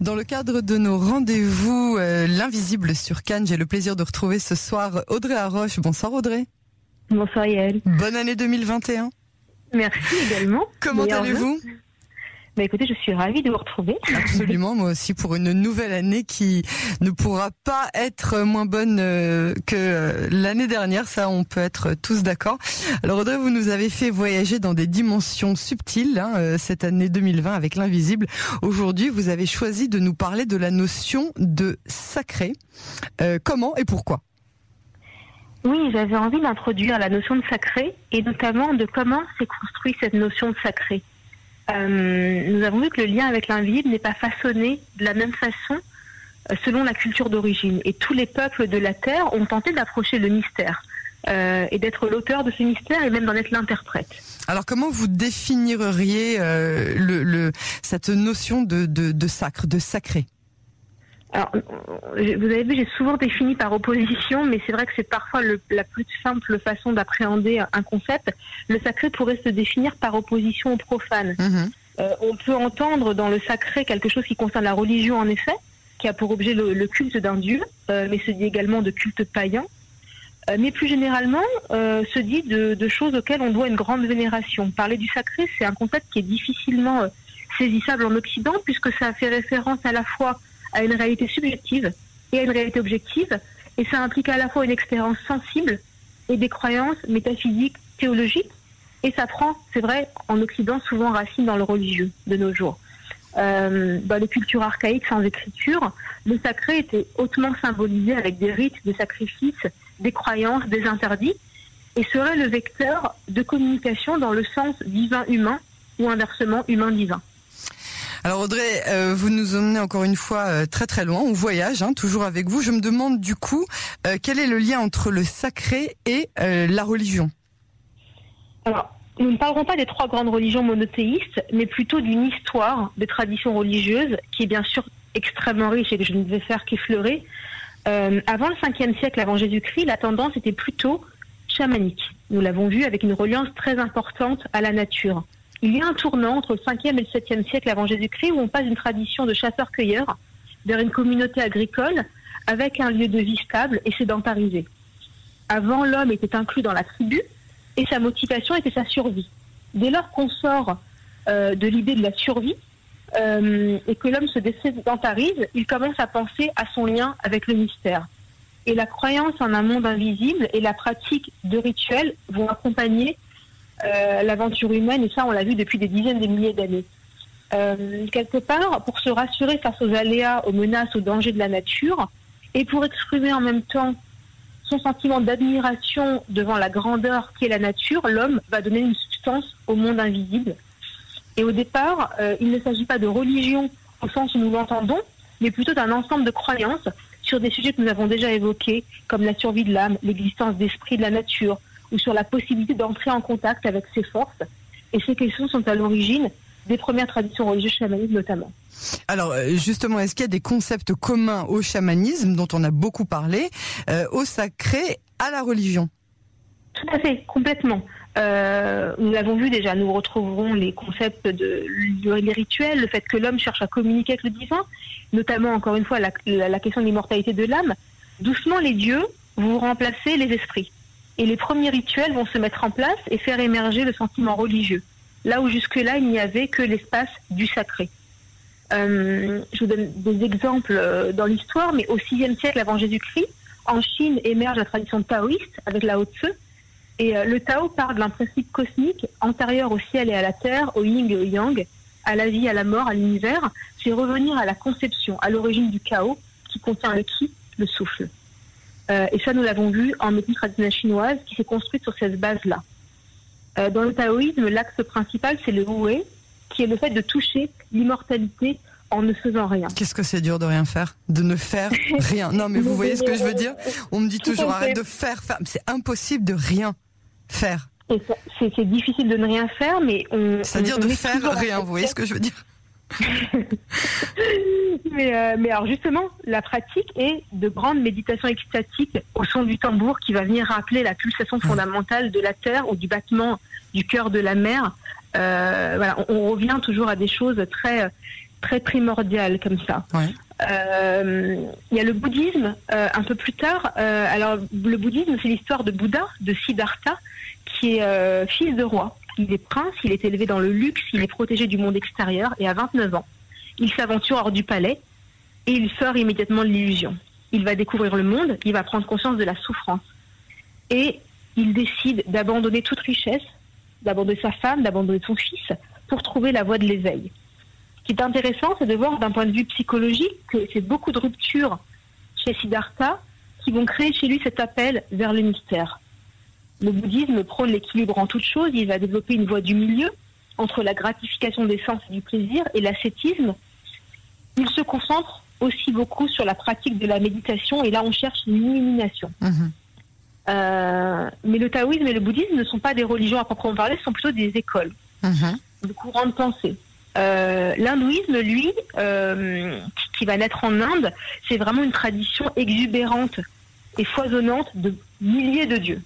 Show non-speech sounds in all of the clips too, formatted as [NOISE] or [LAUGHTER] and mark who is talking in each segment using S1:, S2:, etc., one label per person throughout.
S1: Dans le cadre de nos rendez-vous, euh, l'invisible sur Cannes, j'ai le plaisir de retrouver ce soir Audrey Arroche. Bonsoir Audrey.
S2: Bonsoir Yael.
S1: Bonne année 2021.
S2: Merci également.
S1: Comment allez-vous?
S2: Bah écoutez, je suis ravie de vous retrouver.
S1: Absolument, moi aussi pour une nouvelle année qui ne pourra pas être moins bonne euh, que euh, l'année dernière, ça on peut être tous d'accord. Alors Audrey, vous nous avez fait voyager dans des dimensions subtiles hein, euh, cette année 2020 avec l'invisible. Aujourd'hui, vous avez choisi de nous parler de la notion de sacré. comment et pourquoi?
S2: Oui, j'avais envie d'introduire la notion de sacré et notamment de comment s'est construite cette notion de sacré. Euh, nous avons vu que le lien avec l'invisible n'est pas façonné de la même façon euh, selon la culture d'origine. Et tous les peuples de la Terre ont tenté d'approcher le mystère. Euh, et d'être l'auteur de ce mystère et même d'en être l'interprète.
S1: Alors comment vous définiriez le, cette notion de, de, sacre, de sacré?
S2: Alors, vous avez vu, j'ai souvent défini par opposition, mais c'est vrai que c'est parfois la plus simple façon d'appréhender un concept. Le sacré pourrait se définir par opposition au profane. Mhm. Euh, on peut entendre dans le sacré quelque chose qui concerne la religion, en effet, qui a pour objet le, culte d'un dieu, euh, mais se dit également de culte païen. Euh, mais plus généralement, se dit de, de, choses auxquelles on doit une grande vénération. Parler du sacré, c'est un concept qui est difficilement saisissable en Occident, puisque ça fait référence à la fois à une réalité subjective et à une réalité objective. Et ça implique à la fois une expérience sensible et des croyances métaphysiques, théologiques. Et ça prend, c'est vrai, en Occident, souvent racine dans le religieux de nos jours. Euh, dans les cultures archaïques sans écriture, le sacré était hautement symbolisé avec des rites, des sacrifices, des croyances, des interdits, et serait le vecteur de communication dans le sens divin-humain ou inversement humain-divin.
S1: Alors Audrey, euh, vous nous emmenez encore une fois euh, très très loin. On voyage, hein, toujours avec vous. Je me demande du coup, euh, quel est le lien entre le sacré et la religion?
S2: Alors, nous ne parlerons pas des trois grandes religions monothéistes, mais plutôt d'une histoire de traditions religieuses qui est bien sûr extrêmement riche et que je ne vais faire qu'effleurer. avant le 5e siècle avant Jésus-Christ, la tendance était plutôt chamanique. Nous l'avons vu avec une reliance très importante à la nature il y a un tournant entre le 5e et le 7e siècle avant Jésus-Christ où on passe d'une tradition de chasseurs-cueilleurs vers une communauté agricole avec un lieu de vie stable et sédentarisé. Avant, l'homme était inclus dans la tribu et sa motivation était sa survie. Dès lors qu'on sort euh, de l'idée de la survie euh, et que l'homme se désédentarise, il commence à penser à son lien avec le mystère. Et la croyance en un monde invisible et la pratique de rituels vont accompagner euh, l'aventure humaine, et ça on l'a vu depuis des dizaines de milliers d'années. Euh, quelque part, pour se rassurer face aux aléas, aux menaces, aux dangers de la nature, et pour exprimer en même temps son sentiment d'admiration devant la grandeur qu'est la nature, l'homme va donner une substance au monde invisible. Et au départ, euh, il ne s'agit pas de religion au sens où nous l'entendons, mais plutôt d'un ensemble de croyances sur des sujets que nous avons déjà évoqués, comme la survie de l'âme, l'existence d'esprit de la nature, ou sur la possibilité d'entrer en contact avec ces forces. Et ces questions sont à l'origine des premières traditions religieuses chamanistes notamment.
S1: Alors euh, justement, est-ce qu'il y a des concepts communs au chamanisme dont on a beaucoup parlé, euh, au sacré, à la religion?
S2: Tout à fait, complètement. Euh, nous l'avons vu déjà, nous retrouverons les concepts de, les rituels, le fait que l'homme cherche à communiquer avec le divin, notamment encore une fois la, la question de l'immortalité de l'âme. Doucement, les dieux vont remplacer les esprits. Et les premiers rituels vont se mettre en place et faire émerger le sentiment religieux, là où jusque-là, il n'y avait que l'espace du sacré. Euh, je vous donne des exemples euh, dans l'histoire, mais au VIe siècle avant Jésus-Christ, en Chine émerge la tradition taoïste avec Lao Tzu. Et euh, le Tao parle d'un principe cosmique antérieur au ciel et à la terre, au yin et au yang, à la vie, à la mort, à l'univers. C'est revenir à la conception, à l'origine du chaos qui contient le ki, le souffle. Euh, et ça, nous l'avons vu en médecine traditionnelle chinoise qui s'est construite sur cette base-là. Euh, dans le taoïsme, l'axe principal, c'est le wu, qui est le fait de toucher l'immortalité en ne faisant rien.
S1: Qu'est-ce que c'est dur de rien faire De ne faire [LAUGHS] rien. Non, mais vous voyez ce que je veux dire? On me dit toujours arrête de faire, faire. C'est impossible de rien faire.
S2: C'est difficile de ne rien faire, mais on.
S1: C'est-à-dire de faire rien, vous voyez ce que je veux dire? [LAUGHS]
S2: mais, euh, mais, alors justement, la pratique est de grande méditation extatique au son du tambour qui va venir rappeler la pulsation fondamentale de la terre ou du battement du cœur de la mer. Euh, voilà, on, revient toujours à des choses très très primordial comme ça. Euh, il y a le bouddhisme un peu plus tard. Alors le bouddhisme, c'est l'histoire de Bouddha, de Siddhartha, qui est fils de roi. Il est prince, il est élevé dans le luxe, il est protégé du monde extérieur et à 29 ans, il s'aventure hors du palais et il sort immédiatement de l'illusion. Il va découvrir le monde, il va prendre conscience de la souffrance et il décide d'abandonner toute richesse, d'abandonner sa femme, d'abandonner son fils pour trouver la voie de l'éveil. Ce qui est intéressant, c'est de voir d'un point de vue psychologique que c'est beaucoup de ruptures chez Siddhartha qui vont créer chez lui cet appel vers le mystère. Le bouddhisme prône l'équilibre en toute chose, il va développer une voie du milieu entre la gratification des sens et du plaisir et l'ascétisme. Il se concentre aussi beaucoup sur la pratique de la méditation et là on cherche une illumination. Mhm. Euh, mais le taoïsme et le bouddhisme ne sont pas des religions à proprement parler, ce sont plutôt des écoles, mhm. de courants de pensée. Euh, l'hindouisme, lui, euh, qui va naître en Inde, c'est vraiment une tradition exubérante et foisonnante de milliers de dieux.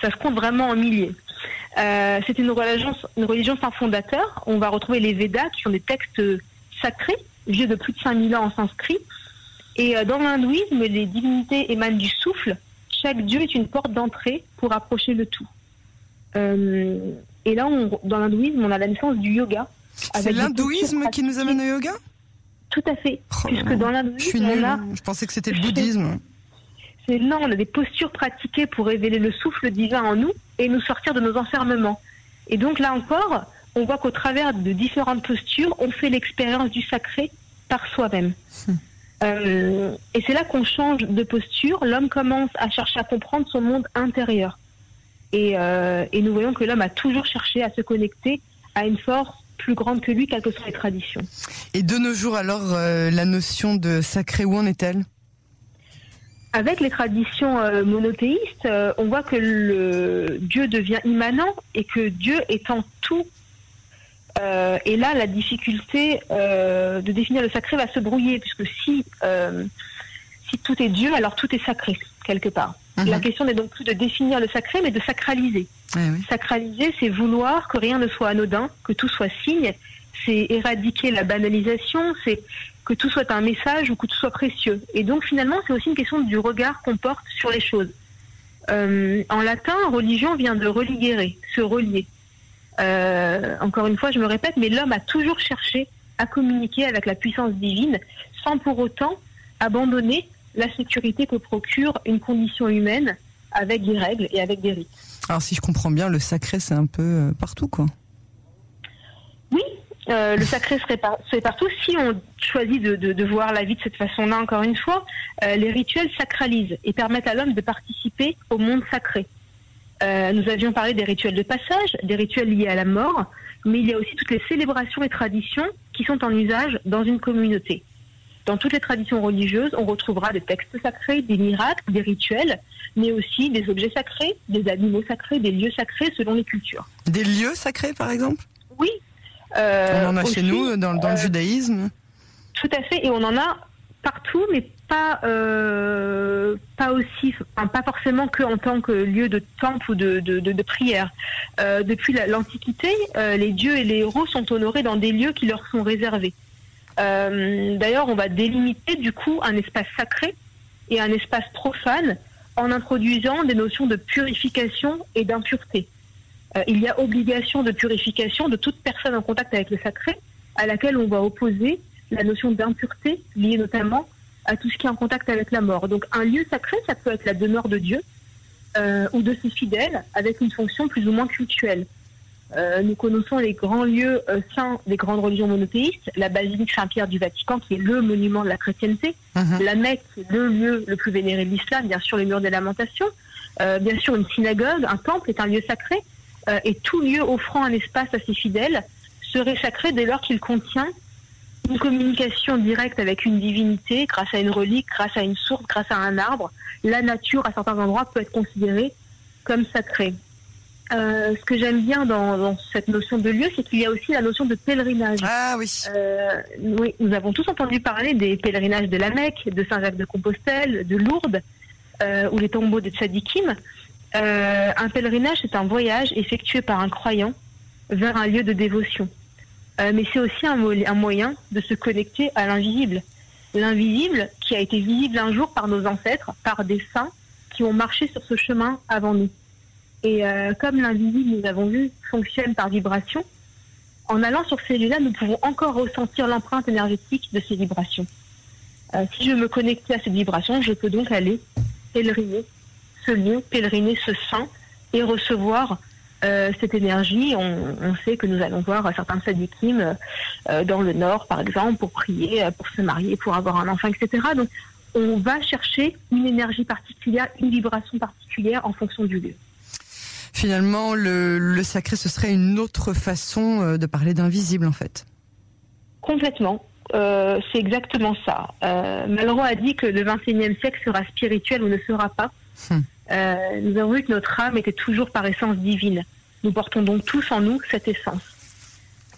S2: Ça se compte vraiment en milliers. Euh, c'est une religion, une religion sans fondateur. On va retrouver les Védas, qui sont des textes sacrés, vieux de plus de 5000 ans en sanskrit. Et dans l'hindouisme, les divinités émanent du souffle. Chaque dieu est une porte d'entrée pour approcher le tout. et là, dans l'hindouisme, on a la naissance du yoga,
S1: c'est l'hindouisme qui nous amène au yoga?
S2: Tout à fait. Oh Puisque dans l'hindouisme,
S1: a... Je pensais que c'était le bouddhisme.
S2: C'est non, on a des postures pratiquées pour révéler le souffle divin en nous et nous sortir de nos enfermements. Et donc là encore, on voit qu'au travers de différentes postures, on fait l'expérience du sacré par soi-même. Hmm. Euh, et c'est là qu'on change de posture. L'homme commence à chercher à comprendre son monde intérieur. Et, euh, et nous voyons que l'homme a toujours cherché à se connecter à une force plus grande que lui, quelles que soient les traditions.
S1: Et de nos jours, alors, euh, la notion de sacré, où en est-elle?
S2: Avec les traditions euh, monothéistes, euh, on voit que le Dieu devient immanent et que Dieu est en tout. et là, la difficulté de définir le sacré va se brouiller, puisque si, si tout est Dieu, alors tout est sacré, quelque part. La mhm. question n'est donc plus de définir le sacré, mais de sacraliser. Sacraliser, c'est vouloir que rien ne soit anodin, que tout soit signe, c'est éradiquer la banalisation, c'est que tout soit un message ou que tout soit précieux. Et donc finalement, c'est aussi une question du regard qu'on porte sur les choses. Euh, en latin, religion vient de religere, se relier. Euh, encore une fois, je me répète, mais l'homme a toujours cherché à communiquer avec la puissance divine sans pour autant abandonner la sécurité que procure une condition humaine avec des règles et avec des rites.
S1: Alors si je comprends bien, le sacré c'est un peu euh, partout quoi.
S2: Oui, euh, le sacré serait, partout. Si on choisit de, voir la vie de cette façon-là, encore une fois, euh, les rituels sacralisent et permettent à l'homme de participer au monde sacré. nous avions parlé des rituels de passage, des rituels liés à la mort, mais il y a aussi toutes les célébrations et traditions qui sont en usage dans une communauté. Dans toutes les traditions religieuses, on retrouvera des textes sacrés, des miracles, des rituels, mais aussi des objets sacrés, des animaux sacrés, des lieux sacrés selon les cultures.
S1: Des lieux sacrés, par exemple?
S2: Oui.
S1: Euh, on en a chez nous, dans, le euh, judaïsme
S2: Tout à fait, et on en a partout, mais pas, euh, pas aussi, pas forcément que en tant que lieu de temple ou de, de, prière. depuis l'Antiquité, les dieux et les héros sont honorés dans des lieux qui leur sont réservés. D'ailleurs, on va délimiter du coup un espace sacré et un espace profane en introduisant des notions de purification et d'impureté. Euh, il y a obligation de purification de toute personne en contact avec le sacré, à laquelle on va opposer la notion d'impureté liée notamment à tout ce qui est en contact avec la mort. Donc un lieu sacré, ça peut être la demeure de Dieu euh, ou de ses fidèles avec une fonction plus ou moins cultuelle. Euh, nous connaissons les grands lieux saints des grandes religions monothéistes, la basilique Saint-Pierre du Vatican, qui est le monument de la chrétienté, mhm. la Mecque, qui est le lieu le plus vénéré de l'islam, bien sûr les murs des lamentations, bien sûr une synagogue, un temple est un lieu sacré, et tout lieu offrant un espace à ses fidèles serait sacré dès lors qu'il contient une communication directe avec une divinité, grâce à une relique, grâce à une source, grâce à un arbre. La nature, à certains endroits, peut être considérée comme sacrée. Euh, ce que j'aime bien dans, cette notion de lieu, c'est qu'il y a aussi la notion de pèlerinage.
S1: Ah oui. Euh,
S2: oui, nous avons tous entendu parler des pèlerinages de la Mecque, de Saint-Jacques-de-Compostelle, de Lourdes, euh, ou les tombeaux de Tzadikim. Un pèlerinage, c'est un voyage effectué par un croyant vers un lieu de dévotion. euh, mais c'est aussi un, moyen de se connecter à l'invisible. L'invisible qui a été visible un jour par nos ancêtres, par des saints qui ont marché sur ce chemin avant nous. Et euh, comme l'invisible, nous avons vu, fonctionne par vibration, en allant sur ces lieux-là, nous pouvons encore ressentir l'empreinte énergétique de ces vibrations. Euh, si je me connectais à cette vibration, je peux donc aller pèleriner ce lieu, pèleriner ce saint et recevoir euh, cette énergie. On, on, sait que nous allons voir certains sadikim euh, dans le nord, par exemple, pour prier, euh, pour se marier, pour avoir un enfant, etc. Donc, on va chercher une énergie particulière, une vibration particulière en fonction du lieu.
S1: Finalement, le, le sacré, ce serait une autre façon euh, de parler d'invisible, en fait.
S2: Complètement. Euh, c'est exactement ça. Euh, Malraux a dit que le 21e siècle sera spirituel ou ne sera pas. Hmm. Euh, nous avons vu que notre âme était toujours par essence divine. Nous portons donc tous en nous cette essence.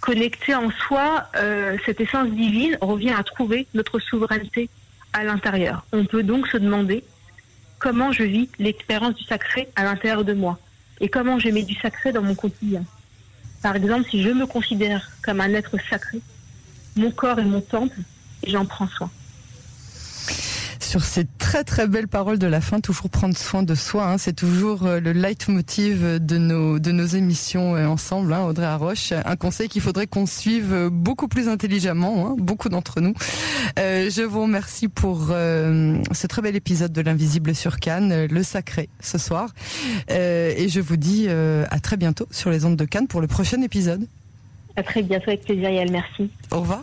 S2: Connecter en soi, euh, cette essence divine revient à trouver notre souveraineté à l'intérieur. On peut donc se demander comment je vis l'expérience du sacré à l'intérieur de moi et comment je mets du sacré dans mon quotidien. Par exemple, si je me considère comme un être sacré, mon corps est mon temple et j'en prends soin
S1: sur ces très très belles paroles de la fin, toujours prendre soin de soi. Hein, c'est toujours euh, le leitmotiv de nos de nos émissions euh, ensemble, hein, Audrey Arroche. Un conseil qu'il faudrait qu'on suive euh, beaucoup plus intelligemment, hein, beaucoup d'entre nous. Euh, je vous remercie pour euh, ce très bel épisode de l'invisible sur Cannes, le sacré ce soir, euh, et je vous dis à très bientôt sur les ondes de Cannes pour le prochain épisode.
S2: À très bientôt avec plaisir, Yael. Merci.
S1: Au revoir.